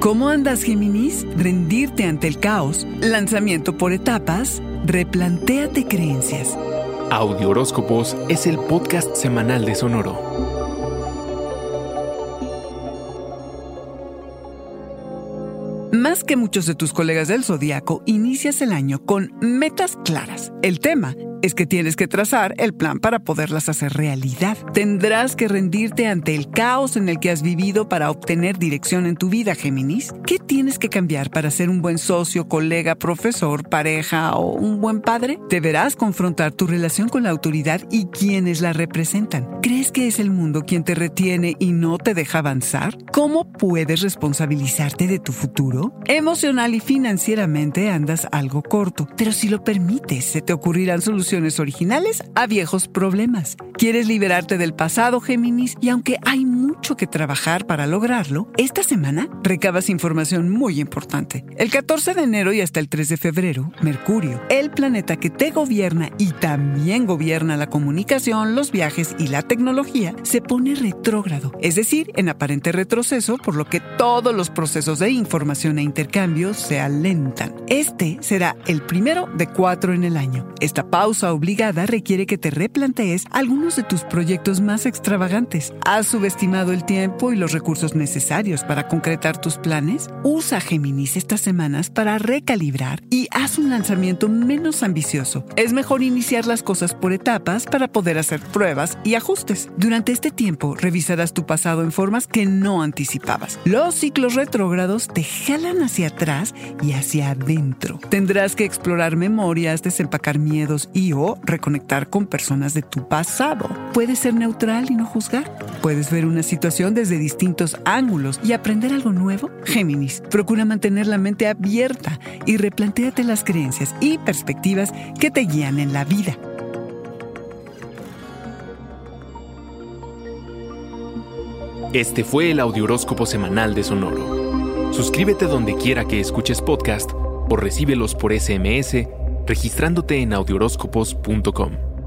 ¿Cómo andas, Géminis? Rendirte ante el caos, lanzamiento por etapas, replantéate creencias. Audio Horóscopos es el podcast semanal de Sonoro. Más que muchos de tus colegas del zodiaco, inicias el año con metas claras. El tema es que tienes que trazar el plan para poderlas hacer realidad. Tendrás que rendirte ante el caos en el que has vivido para obtener dirección en tu vida, Géminis. ¿Qué tienes que cambiar para ser un buen socio, colega, profesor, pareja o un buen padre? Deberás confrontar tu relación con la autoridad y quienes la representan. ¿Crees que es el mundo quien te retiene y no te deja avanzar? ¿Cómo puedes responsabilizarte de tu futuro? Emocional y financieramente andas algo corto, pero si lo permites, se te ocurrirán soluciones originales a viejos problemas. ¿Quieres liberarte del pasado, Géminis? Y aunque hay mucho que trabajar para lograrlo, esta semana recabas información muy importante. El 14 de enero y hasta el 3 de febrero, Mercurio, el planeta que te gobierna y también gobierna la comunicación, los viajes y la tecnología, se pone retrógrado, es decir, en aparente retroceso, por lo que todos los procesos de información e intercambio se alentan. Este será el primero de cuatro en el año. Esta pausa obligada requiere que te replantees algunos de tus proyectos más extravagantes. ¿Has subestimado el tiempo y los recursos necesarios para concretar tus planes? Usa Géminis estas semanas para recalibrar y haz un lanzamiento menos ambicioso. Es mejor iniciar las cosas por etapas para poder hacer pruebas y ajustes. Durante este tiempo revisarás tu pasado en formas que no anticipabas. Los ciclos retrógrados te jalan hacia atrás y hacia adentro. Tendrás que explorar memorias, desempacar miedos y o reconectar con personas de tu pasado. Puedes ser neutral y no juzgar. Puedes ver una desde distintos ángulos y aprender algo nuevo. Géminis, procura mantener la mente abierta y replantéate las creencias y perspectivas que te guían en la vida. Este fue el Audioróscopo Semanal de Sonoro. Suscríbete donde quiera que escuches podcast o recíbelos por SMS registrándote en audioróscopos.com.